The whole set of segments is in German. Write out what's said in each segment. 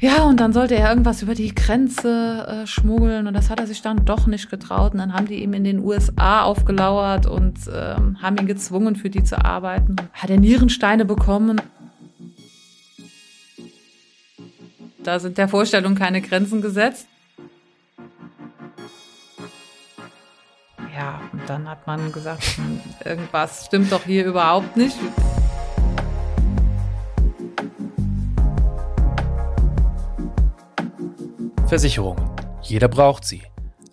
Ja, und dann sollte er irgendwas über die Grenze äh, schmuggeln und das hat er sich dann doch nicht getraut. Und dann haben die ihm in den USA aufgelauert und ähm, haben ihn gezwungen, für die zu arbeiten. Hat er Nierensteine bekommen. Da sind der Vorstellung keine Grenzen gesetzt. Ja, und dann hat man gesagt, hm, irgendwas stimmt doch hier überhaupt nicht. Versicherungen. Jeder braucht sie.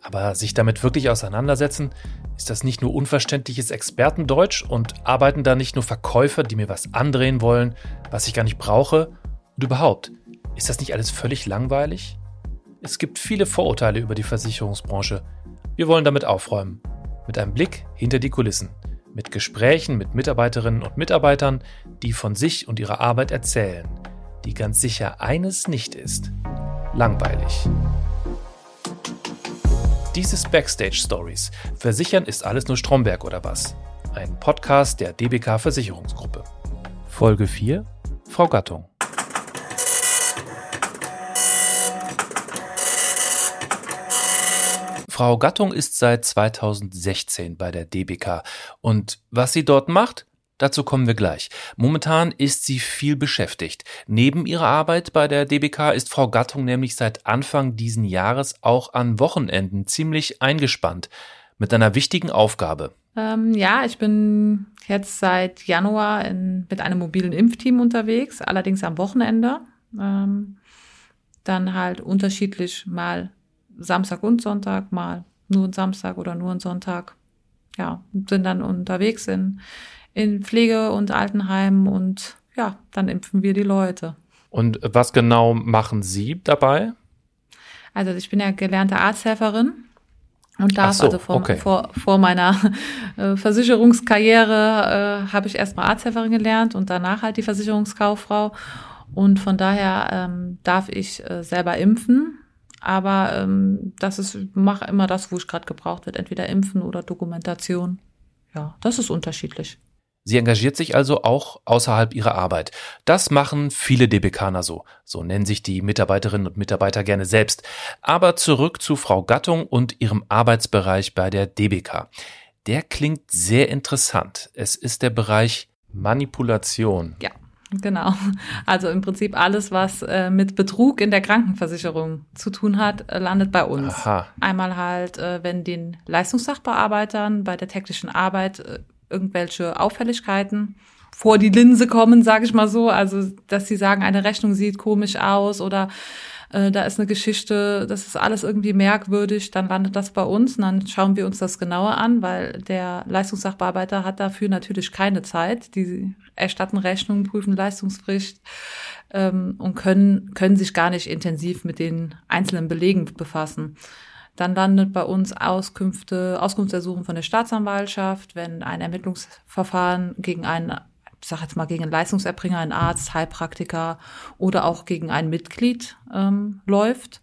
Aber sich damit wirklich auseinandersetzen, ist das nicht nur unverständliches Expertendeutsch und arbeiten da nicht nur Verkäufer, die mir was andrehen wollen, was ich gar nicht brauche? Und überhaupt, ist das nicht alles völlig langweilig? Es gibt viele Vorurteile über die Versicherungsbranche. Wir wollen damit aufräumen. Mit einem Blick hinter die Kulissen. Mit Gesprächen mit Mitarbeiterinnen und Mitarbeitern, die von sich und ihrer Arbeit erzählen. Die ganz sicher eines nicht ist langweilig. Dies ist Backstage Stories. Versichern ist alles nur Stromberg oder was? Ein Podcast der DBK Versicherungsgruppe. Folge 4 Frau Gattung. Frau Gattung ist seit 2016 bei der DBK und was sie dort macht, Dazu kommen wir gleich. Momentan ist sie viel beschäftigt. Neben ihrer Arbeit bei der DBK ist Frau Gattung nämlich seit Anfang diesen Jahres auch an Wochenenden ziemlich eingespannt mit einer wichtigen Aufgabe. Ähm, ja, ich bin jetzt seit Januar in, mit einem mobilen Impfteam unterwegs, allerdings am Wochenende. Ähm, dann halt unterschiedlich mal Samstag und Sonntag, mal nur ein Samstag oder nur ein Sonntag. Ja, sind dann unterwegs in in Pflege- und Altenheimen und ja, dann impfen wir die Leute. Und was genau machen Sie dabei? Also ich bin ja gelernte Arzthelferin und darf so, also vor, okay. vor, vor meiner äh, Versicherungskarriere äh, habe ich erstmal Arzthelferin gelernt und danach halt die Versicherungskauffrau. Und von daher ähm, darf ich äh, selber impfen. Aber ähm, das ist, mache immer das, wo ich gerade gebraucht wird, entweder impfen oder Dokumentation. Ja, das ist unterschiedlich. Sie engagiert sich also auch außerhalb ihrer Arbeit. Das machen viele DBKner so. So nennen sich die Mitarbeiterinnen und Mitarbeiter gerne selbst. Aber zurück zu Frau Gattung und ihrem Arbeitsbereich bei der DBK. Der klingt sehr interessant. Es ist der Bereich Manipulation. Ja. Genau. Also im Prinzip alles, was äh, mit Betrug in der Krankenversicherung zu tun hat, äh, landet bei uns. Aha. Einmal halt, äh, wenn den Leistungssachbearbeitern bei der täglichen Arbeit äh, irgendwelche Auffälligkeiten vor die Linse kommen, sage ich mal so. Also, dass sie sagen, eine Rechnung sieht komisch aus oder äh, da ist eine Geschichte, das ist alles irgendwie merkwürdig, dann landet das bei uns und dann schauen wir uns das genauer an, weil der Leistungssachbearbeiter hat dafür natürlich keine Zeit. Die erstatten Rechnungen, prüfen Leistungsfrist ähm, und können, können sich gar nicht intensiv mit den einzelnen Belegen befassen. Dann landet bei uns Auskünfte, Auskunftsersuchen von der Staatsanwaltschaft, wenn ein Ermittlungsverfahren gegen einen, ich sag jetzt mal gegen einen Leistungserbringer, einen Arzt, Heilpraktiker oder auch gegen ein Mitglied ähm, läuft.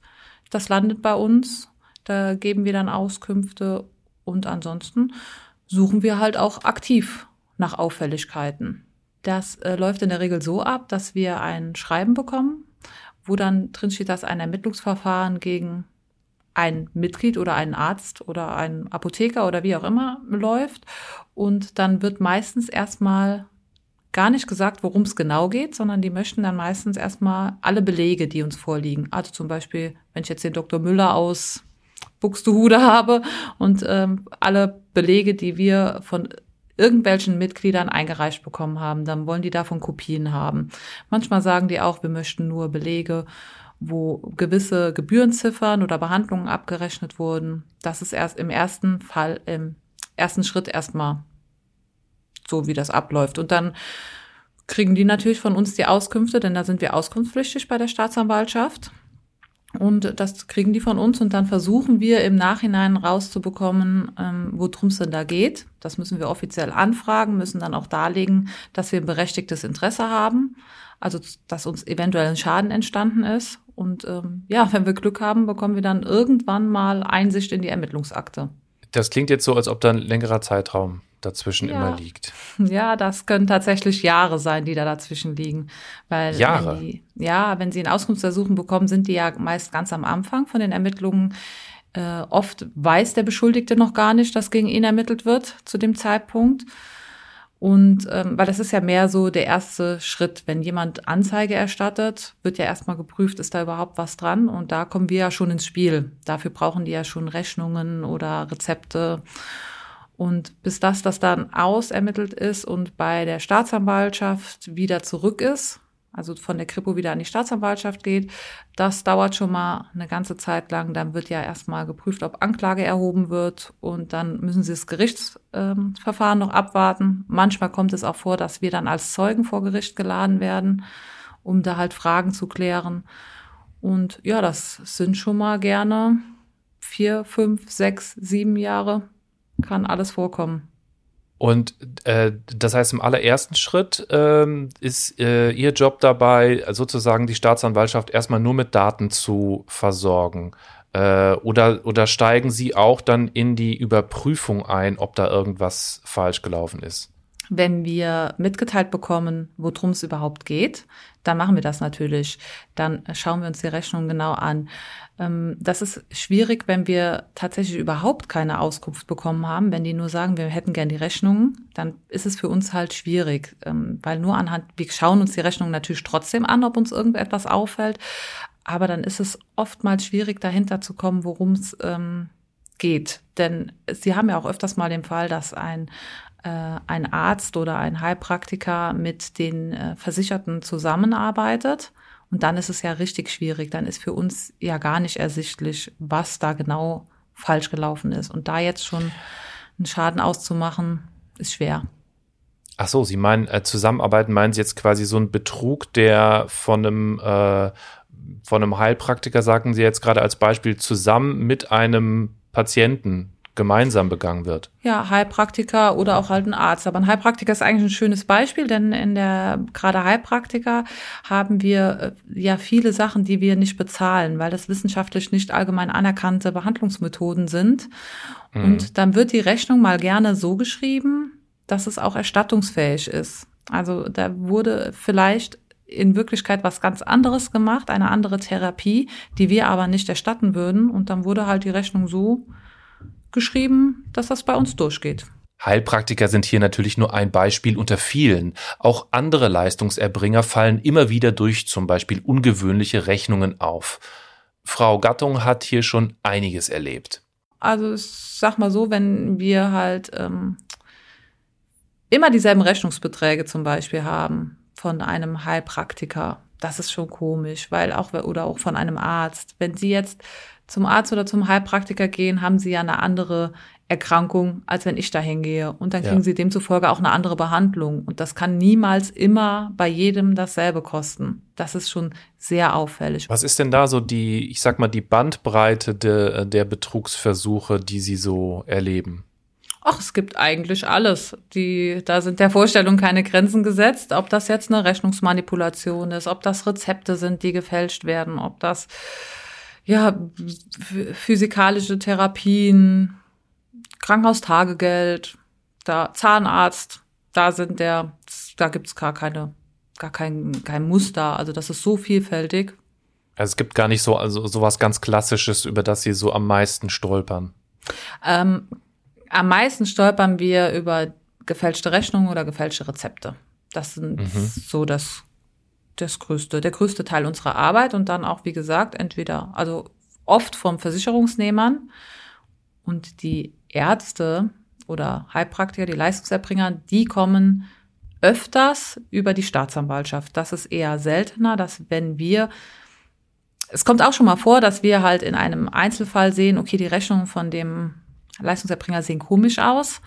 Das landet bei uns. Da geben wir dann Auskünfte und ansonsten suchen wir halt auch aktiv nach Auffälligkeiten. Das äh, läuft in der Regel so ab, dass wir ein Schreiben bekommen, wo dann drin steht, dass ein Ermittlungsverfahren gegen ein Mitglied oder ein Arzt oder ein Apotheker oder wie auch immer läuft. Und dann wird meistens erstmal gar nicht gesagt, worum es genau geht, sondern die möchten dann meistens erstmal alle Belege, die uns vorliegen. Also zum Beispiel, wenn ich jetzt den Dr. Müller aus Buxtehude habe und ähm, alle Belege, die wir von irgendwelchen Mitgliedern eingereicht bekommen haben, dann wollen die davon Kopien haben. Manchmal sagen die auch, wir möchten nur Belege wo gewisse Gebührenziffern oder Behandlungen abgerechnet wurden. Das ist erst im ersten Fall, im ersten Schritt erstmal so, wie das abläuft. Und dann kriegen die natürlich von uns die Auskünfte, denn da sind wir auskunftspflichtig bei der Staatsanwaltschaft. Und das kriegen die von uns und dann versuchen wir im Nachhinein rauszubekommen, ähm, worum es denn da geht. Das müssen wir offiziell anfragen, müssen dann auch darlegen, dass wir ein berechtigtes Interesse haben, also dass uns eventuell ein Schaden entstanden ist. Und ähm, ja, wenn wir Glück haben, bekommen wir dann irgendwann mal Einsicht in die Ermittlungsakte. Das klingt jetzt so, als ob da ein längerer Zeitraum dazwischen ja. immer liegt. Ja, das können tatsächlich Jahre sein, die da dazwischen liegen. Weil Jahre? Wenn die, ja, wenn sie ein Auskunftsersuchen bekommen, sind die ja meist ganz am Anfang von den Ermittlungen. Äh, oft weiß der Beschuldigte noch gar nicht, dass gegen ihn ermittelt wird zu dem Zeitpunkt. Und ähm, weil das ist ja mehr so der erste Schritt. Wenn jemand Anzeige erstattet, wird ja erstmal geprüft, ist da überhaupt was dran. Und da kommen wir ja schon ins Spiel. Dafür brauchen die ja schon Rechnungen oder Rezepte. Und bis das, das dann ausermittelt ist und bei der Staatsanwaltschaft wieder zurück ist, also von der Kripo wieder an die Staatsanwaltschaft geht. Das dauert schon mal eine ganze Zeit lang. Dann wird ja erstmal geprüft, ob Anklage erhoben wird und dann müssen sie das Gerichtsverfahren noch abwarten. Manchmal kommt es auch vor, dass wir dann als Zeugen vor Gericht geladen werden, um da halt Fragen zu klären. Und ja, das sind schon mal gerne vier, fünf, sechs, sieben Jahre. Kann alles vorkommen. Und äh, das heißt, im allerersten Schritt ähm, ist äh, Ihr Job dabei, sozusagen die Staatsanwaltschaft erstmal nur mit Daten zu versorgen. Äh, oder, oder steigen Sie auch dann in die Überprüfung ein, ob da irgendwas falsch gelaufen ist? Wenn wir mitgeteilt bekommen, worum es überhaupt geht, dann machen wir das natürlich. Dann schauen wir uns die Rechnung genau an. Ähm, das ist schwierig, wenn wir tatsächlich überhaupt keine Auskunft bekommen haben. Wenn die nur sagen, wir hätten gern die Rechnungen, dann ist es für uns halt schwierig, ähm, weil nur anhand, wir schauen uns die Rechnung natürlich trotzdem an, ob uns irgendetwas auffällt. Aber dann ist es oftmals schwierig, dahinter zu kommen, worum es ähm, geht. Denn Sie haben ja auch öfters mal den Fall, dass ein ein Arzt oder ein Heilpraktiker mit den äh, Versicherten zusammenarbeitet und dann ist es ja richtig schwierig. Dann ist für uns ja gar nicht ersichtlich, was da genau falsch gelaufen ist. Und da jetzt schon einen Schaden auszumachen, ist schwer. Ach so, Sie meinen äh, Zusammenarbeiten, meinen Sie jetzt quasi so einen Betrug, der von einem äh, von einem Heilpraktiker, sagen Sie jetzt gerade als Beispiel, zusammen mit einem Patienten gemeinsam begangen wird. Ja, Heilpraktiker oder auch halt ein Arzt. Aber ein Heilpraktiker ist eigentlich ein schönes Beispiel, denn in der gerade Heilpraktiker haben wir äh, ja viele Sachen, die wir nicht bezahlen, weil das wissenschaftlich nicht allgemein anerkannte Behandlungsmethoden sind. Mhm. Und dann wird die Rechnung mal gerne so geschrieben, dass es auch erstattungsfähig ist. Also da wurde vielleicht in Wirklichkeit was ganz anderes gemacht, eine andere Therapie, die wir aber nicht erstatten würden. Und dann wurde halt die Rechnung so geschrieben, dass das bei uns durchgeht. Heilpraktiker sind hier natürlich nur ein Beispiel unter vielen. Auch andere Leistungserbringer fallen immer wieder durch zum Beispiel ungewöhnliche Rechnungen auf. Frau Gattung hat hier schon einiges erlebt. Also ich sag mal so, wenn wir halt ähm, immer dieselben Rechnungsbeträge zum Beispiel haben von einem Heilpraktiker, das ist schon komisch, weil auch oder auch von einem Arzt. Wenn Sie jetzt zum Arzt oder zum Heilpraktiker gehen, haben sie ja eine andere Erkrankung, als wenn ich da hingehe. Und dann kriegen ja. sie demzufolge auch eine andere Behandlung. Und das kann niemals immer bei jedem dasselbe kosten. Das ist schon sehr auffällig. Was ist denn da so die, ich sag mal, die Bandbreite de, der Betrugsversuche, die Sie so erleben? Ach, es gibt eigentlich alles. Die, da sind der Vorstellung keine Grenzen gesetzt. Ob das jetzt eine Rechnungsmanipulation ist, ob das Rezepte sind, die gefälscht werden, ob das ja, physikalische Therapien, Krankenhaustagegeld, da Zahnarzt, da sind der, da gibt's gar keine, gar kein, kein Muster. Also das ist so vielfältig. Also es gibt gar nicht so, also sowas ganz Klassisches, über das Sie so am meisten stolpern. Ähm, am meisten stolpern wir über gefälschte Rechnungen oder gefälschte Rezepte. Das sind mhm. so das das größte, der größte Teil unserer Arbeit und dann auch, wie gesagt, entweder, also oft vom Versicherungsnehmern und die Ärzte oder Heilpraktiker, die Leistungserbringer, die kommen öfters über die Staatsanwaltschaft. Das ist eher seltener, dass wenn wir es kommt auch schon mal vor, dass wir halt in einem Einzelfall sehen, okay, die Rechnungen von dem Leistungserbringer sehen komisch aus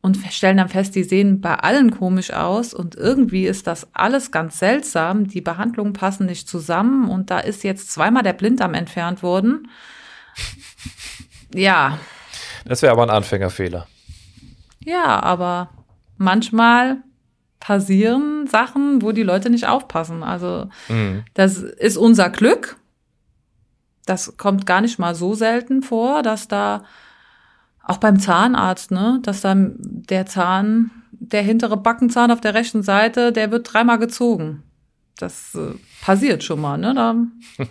und stellen dann fest, die sehen bei allen komisch aus und irgendwie ist das alles ganz seltsam. Die Behandlungen passen nicht zusammen und da ist jetzt zweimal der Blinddarm entfernt worden. Ja. Das wäre aber ein Anfängerfehler. Ja, aber manchmal passieren Sachen, wo die Leute nicht aufpassen. Also mhm. das ist unser Glück. Das kommt gar nicht mal so selten vor, dass da auch beim Zahnarzt, ne, dass dann der Zahn, der hintere Backenzahn auf der rechten Seite, der wird dreimal gezogen. Das äh, passiert schon mal, ne? Da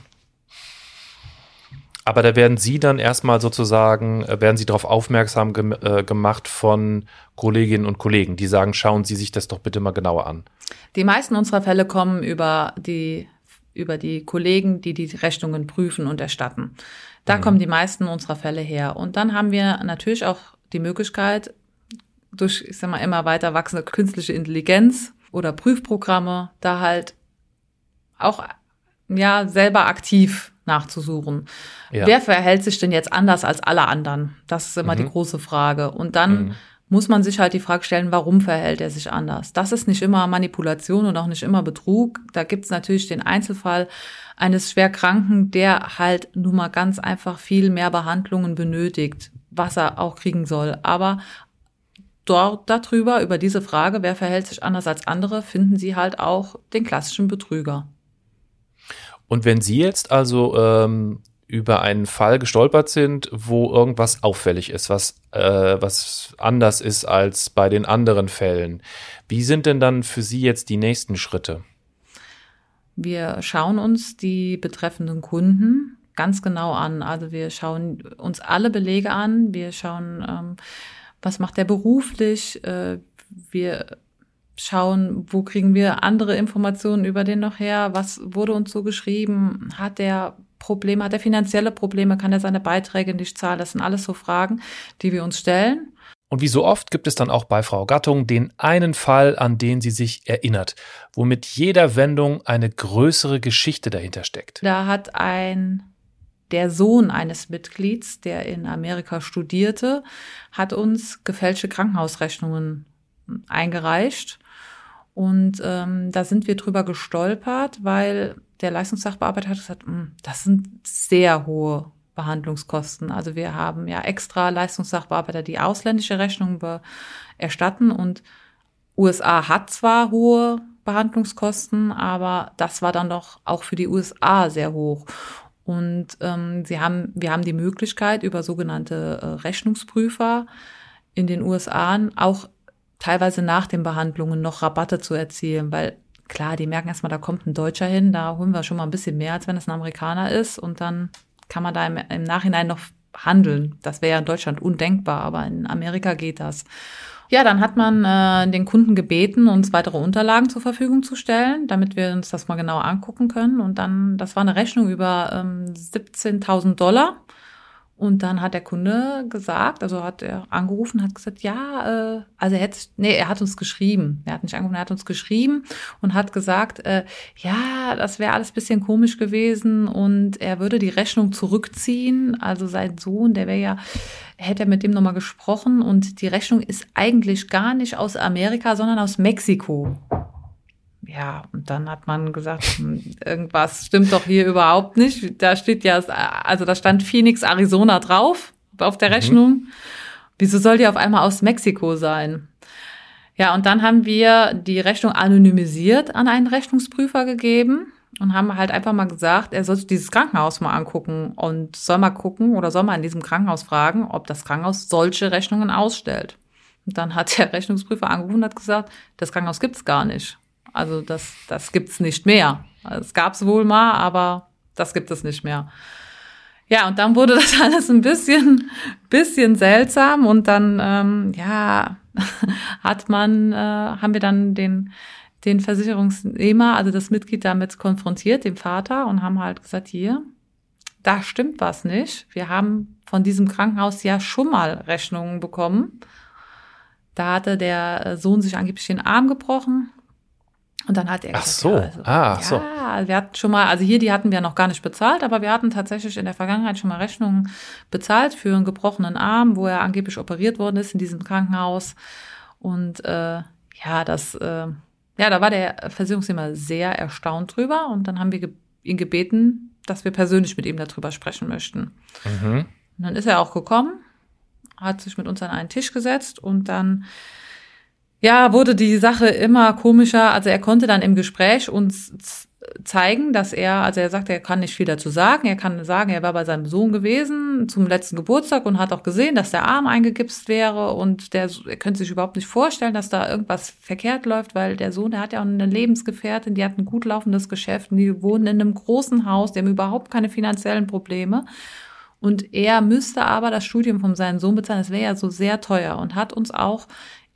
aber da werden Sie dann erstmal sozusagen, äh, werden Sie darauf aufmerksam gem äh, gemacht von Kolleginnen und Kollegen, die sagen, schauen Sie sich das doch bitte mal genauer an. Die meisten unserer Fälle kommen über die, über die Kollegen, die die Rechnungen prüfen und erstatten. Da mhm. kommen die meisten unserer Fälle her. Und dann haben wir natürlich auch die Möglichkeit, durch, ich sag mal, immer weiter wachsende künstliche Intelligenz oder Prüfprogramme, da halt auch, ja, selber aktiv nachzusuchen. Ja. Wer verhält sich denn jetzt anders als alle anderen? Das ist immer mhm. die große Frage. Und dann mhm. Muss man sich halt die Frage stellen, warum verhält er sich anders? Das ist nicht immer Manipulation und auch nicht immer Betrug. Da gibt's natürlich den Einzelfall eines Schwerkranken, der halt nun mal ganz einfach viel mehr Behandlungen benötigt, was er auch kriegen soll. Aber dort darüber, über diese Frage, wer verhält sich anders als andere, finden Sie halt auch den klassischen Betrüger. Und wenn Sie jetzt also ähm, über einen Fall gestolpert sind, wo irgendwas auffällig ist, was, äh, was anders ist als bei den anderen Fällen, wie sind denn dann für Sie jetzt die nächsten Schritte? Wir schauen uns die betreffenden Kunden ganz genau an. Also wir schauen uns alle Belege an. Wir schauen, ähm, was macht der beruflich. Äh, wir schauen, wo kriegen wir andere Informationen über den noch her, was wurde uns so geschrieben, hat der Probleme, hat er finanzielle Probleme, kann er seine Beiträge nicht zahlen, das sind alles so Fragen, die wir uns stellen. Und wie so oft gibt es dann auch bei Frau Gattung den einen Fall, an den sie sich erinnert, wo mit jeder Wendung eine größere Geschichte dahinter steckt. Da hat ein der Sohn eines Mitglieds, der in Amerika studierte, hat uns gefälschte Krankenhausrechnungen eingereicht und ähm, da sind wir drüber gestolpert, weil der Leistungssachbearbeiter hat gesagt, hm, das sind sehr hohe Behandlungskosten. Also wir haben ja extra Leistungssachbearbeiter, die ausländische Rechnungen erstatten und USA hat zwar hohe Behandlungskosten, aber das war dann doch auch für die USA sehr hoch. Und ähm, sie haben, wir haben die Möglichkeit, über sogenannte äh, Rechnungsprüfer in den USA auch teilweise nach den Behandlungen noch Rabatte zu erzielen, weil klar, die merken erstmal, da kommt ein Deutscher hin, da holen wir schon mal ein bisschen mehr, als wenn es ein Amerikaner ist und dann kann man da im, im Nachhinein noch handeln. Das wäre ja in Deutschland undenkbar, aber in Amerika geht das. Ja, dann hat man äh, den Kunden gebeten, uns weitere Unterlagen zur Verfügung zu stellen, damit wir uns das mal genau angucken können. Und dann, das war eine Rechnung über ähm, 17.000 Dollar. Und dann hat der Kunde gesagt, also hat er angerufen, hat gesagt, ja, äh, also er hat, nee, er hat uns geschrieben. Er hat nicht angerufen, er hat uns geschrieben und hat gesagt, äh, ja, das wäre alles bisschen komisch gewesen und er würde die Rechnung zurückziehen. Also sein Sohn, der wäre ja, hätte er mit dem nochmal gesprochen und die Rechnung ist eigentlich gar nicht aus Amerika, sondern aus Mexiko ja, und dann hat man gesagt, hm, irgendwas stimmt doch hier überhaupt nicht. Da steht ja, also da stand Phoenix, Arizona drauf auf der mhm. Rechnung. Mhm. Wieso soll die auf einmal aus Mexiko sein? Ja, und dann haben wir die Rechnung anonymisiert an einen Rechnungsprüfer gegeben und haben halt einfach mal gesagt, er soll sich dieses Krankenhaus mal angucken und soll mal gucken oder soll mal in diesem Krankenhaus fragen, ob das Krankenhaus solche Rechnungen ausstellt. Und dann hat der Rechnungsprüfer angerufen und hat gesagt, das Krankenhaus gibt's gar nicht. Also das, das gibt's nicht mehr. Es gab's wohl mal, aber das gibt es nicht mehr. Ja, und dann wurde das alles ein bisschen, bisschen seltsam und dann, ähm, ja, hat man, äh, haben wir dann den, den Versicherungsnehmer, also das Mitglied damit konfrontiert, dem Vater, und haben halt gesagt, hier, da stimmt was nicht. Wir haben von diesem Krankenhaus ja schon mal Rechnungen bekommen. Da hatte der Sohn sich angeblich den Arm gebrochen und dann hat er gesagt, ach so, ja, also, ah, ach so. Ja, wir hatten schon mal, also hier, die hatten wir noch gar nicht bezahlt, aber wir hatten tatsächlich in der Vergangenheit schon mal Rechnungen bezahlt für einen gebrochenen Arm, wo er angeblich operiert worden ist in diesem Krankenhaus. Und äh, ja, das, äh, ja, da war der Versicherungsnehmer sehr erstaunt drüber und dann haben wir ge ihn gebeten, dass wir persönlich mit ihm darüber sprechen möchten. Mhm. Und dann ist er auch gekommen, hat sich mit uns an einen Tisch gesetzt und dann ja, wurde die Sache immer komischer. Also er konnte dann im Gespräch uns zeigen, dass er, also er sagt, er kann nicht viel dazu sagen. Er kann sagen, er war bei seinem Sohn gewesen zum letzten Geburtstag und hat auch gesehen, dass der Arm eingegipst wäre und der, er könnte sich überhaupt nicht vorstellen, dass da irgendwas verkehrt läuft, weil der Sohn, der hat ja auch eine Lebensgefährtin, die hat ein gut laufendes Geschäft und die wohnen in einem großen Haus, die haben überhaupt keine finanziellen Probleme. Und er müsste aber das Studium von seinem Sohn bezahlen. Das wäre ja so sehr teuer und hat uns auch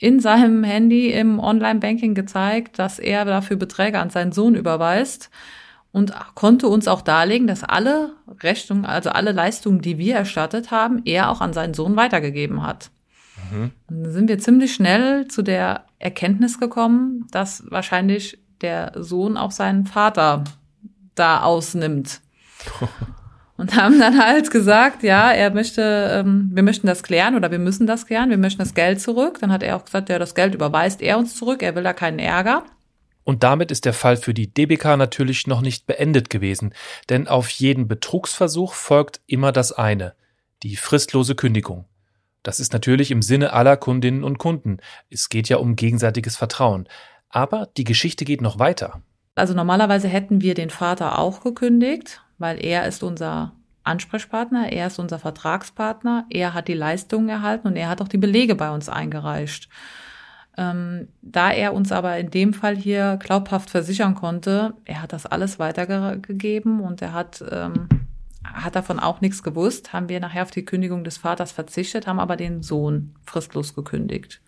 in seinem Handy im Online-Banking gezeigt, dass er dafür Beträge an seinen Sohn überweist und konnte uns auch darlegen, dass alle Rechnungen, also alle Leistungen, die wir erstattet haben, er auch an seinen Sohn weitergegeben hat. Mhm. Dann sind wir ziemlich schnell zu der Erkenntnis gekommen, dass wahrscheinlich der Sohn auch seinen Vater da ausnimmt. und haben dann halt gesagt, ja, er möchte, ähm, wir möchten das klären oder wir müssen das klären, wir möchten das Geld zurück. Dann hat er auch gesagt, ja, das Geld überweist er uns zurück, er will da keinen Ärger. Und damit ist der Fall für die DBK natürlich noch nicht beendet gewesen, denn auf jeden Betrugsversuch folgt immer das eine, die fristlose Kündigung. Das ist natürlich im Sinne aller Kundinnen und Kunden. Es geht ja um gegenseitiges Vertrauen. Aber die Geschichte geht noch weiter. Also normalerweise hätten wir den Vater auch gekündigt, weil er ist unser Ansprechpartner, er ist unser Vertragspartner, er hat die Leistungen erhalten und er hat auch die Belege bei uns eingereicht. Ähm, da er uns aber in dem Fall hier glaubhaft versichern konnte, er hat das alles weitergegeben und er hat, ähm, hat davon auch nichts gewusst, haben wir nachher auf die Kündigung des Vaters verzichtet, haben aber den Sohn fristlos gekündigt.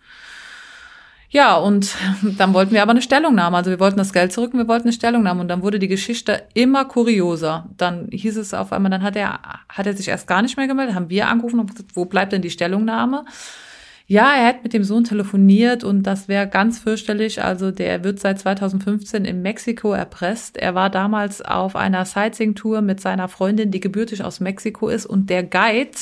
Ja, und dann wollten wir aber eine Stellungnahme. Also wir wollten das Geld zurück und wir wollten eine Stellungnahme. Und dann wurde die Geschichte immer kurioser. Dann hieß es auf einmal, dann hat er, hat er sich erst gar nicht mehr gemeldet, haben wir angerufen und gesagt, wo bleibt denn die Stellungnahme? Ja, er hat mit dem Sohn telefoniert und das wäre ganz fürchterlich. Also der wird seit 2015 in Mexiko erpresst. Er war damals auf einer Sightseeing-Tour mit seiner Freundin, die gebürtig aus Mexiko ist. Und der Guide,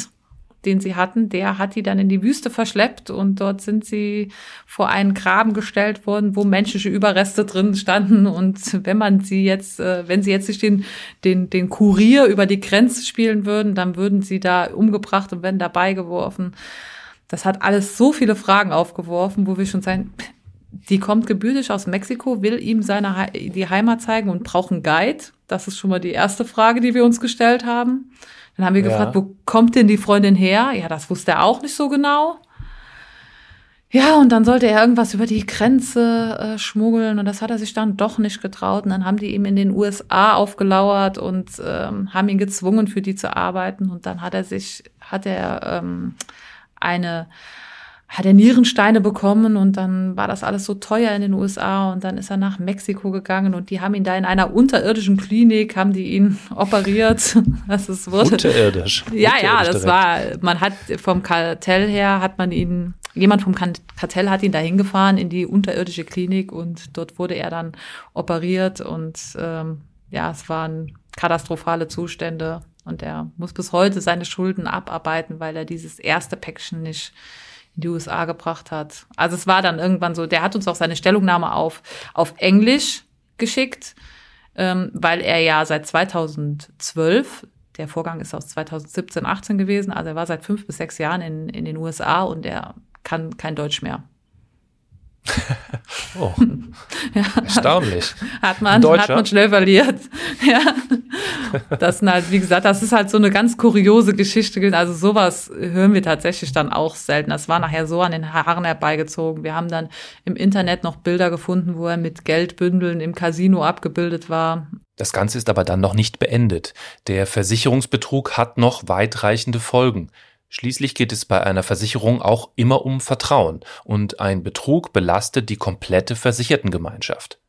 den sie hatten, der hat die dann in die Wüste verschleppt und dort sind sie vor einen Graben gestellt worden, wo menschliche Überreste drin standen. Und wenn man sie jetzt, äh, wenn sie jetzt sich den, den, den Kurier über die Grenze spielen würden, dann würden sie da umgebracht und werden dabei geworfen. Das hat alles so viele Fragen aufgeworfen, wo wir schon sagen, die kommt gebürtig aus Mexiko, will ihm seine die Heimat zeigen und braucht einen Guide. Das ist schon mal die erste Frage, die wir uns gestellt haben. Dann haben wir ja. gefragt, wo kommt denn die Freundin her? Ja, das wusste er auch nicht so genau. Ja, und dann sollte er irgendwas über die Grenze äh, schmuggeln und das hat er sich dann doch nicht getraut. Und dann haben die ihm in den USA aufgelauert und ähm, haben ihn gezwungen, für die zu arbeiten. Und dann hat er sich, hat er ähm, eine hat er Nierensteine bekommen und dann war das alles so teuer in den USA und dann ist er nach Mexiko gegangen und die haben ihn da in einer unterirdischen Klinik, haben die ihn operiert. Das ist wurde, Unterirdisch. Ja, Unterirdisch ja, das direkt. war, man hat vom Kartell her hat man ihn, jemand vom Kartell hat ihn da hingefahren in die unterirdische Klinik und dort wurde er dann operiert und ähm, ja, es waren katastrophale Zustände und er muss bis heute seine Schulden abarbeiten, weil er dieses erste Päckchen nicht in die USA gebracht hat. Also es war dann irgendwann so, der hat uns auch seine Stellungnahme auf, auf Englisch geschickt, ähm, weil er ja seit 2012, der Vorgang ist aus 2017, 18 gewesen, also er war seit fünf bis sechs Jahren in, in den USA und er kann kein Deutsch mehr. oh. Ja. Erstaunlich. Hat man, hat man schnell verliert. Ja. Das sind halt, wie gesagt, das ist halt so eine ganz kuriose Geschichte. Also sowas hören wir tatsächlich dann auch selten. Das war nachher so an den Haaren herbeigezogen. Wir haben dann im Internet noch Bilder gefunden, wo er mit Geldbündeln im Casino abgebildet war. Das Ganze ist aber dann noch nicht beendet. Der Versicherungsbetrug hat noch weitreichende Folgen. Schließlich geht es bei einer Versicherung auch immer um Vertrauen und ein Betrug belastet die komplette Versichertengemeinschaft.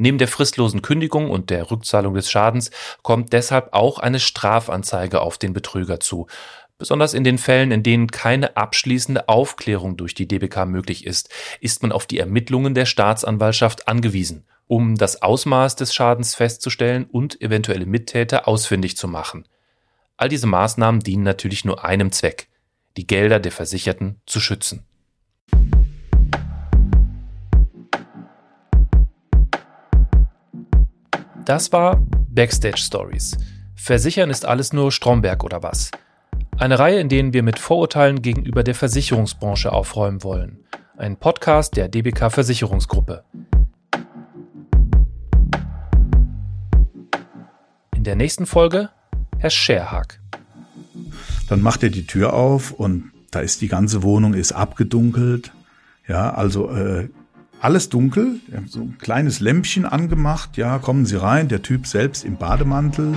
Neben der fristlosen Kündigung und der Rückzahlung des Schadens kommt deshalb auch eine Strafanzeige auf den Betrüger zu, Besonders in den Fällen, in denen keine abschließende Aufklärung durch die DBK möglich ist, ist man auf die Ermittlungen der Staatsanwaltschaft angewiesen, um das Ausmaß des Schadens festzustellen und eventuelle Mittäter ausfindig zu machen. All diese Maßnahmen dienen natürlich nur einem Zweck, die Gelder der Versicherten zu schützen. Das war Backstage Stories. Versichern ist alles nur Stromberg oder was? Eine Reihe, in denen wir mit Vorurteilen gegenüber der Versicherungsbranche aufräumen wollen. Ein Podcast der DBK Versicherungsgruppe. In der nächsten Folge Herr Scherhag. Dann macht er die Tür auf und da ist die ganze Wohnung ist abgedunkelt. Ja, also äh, alles dunkel, so ein kleines Lämpchen angemacht. Ja, kommen Sie rein, der Typ selbst im Bademantel.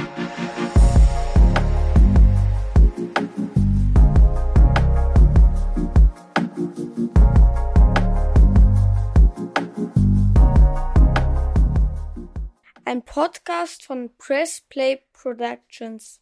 Ein Podcast von Press Play Productions.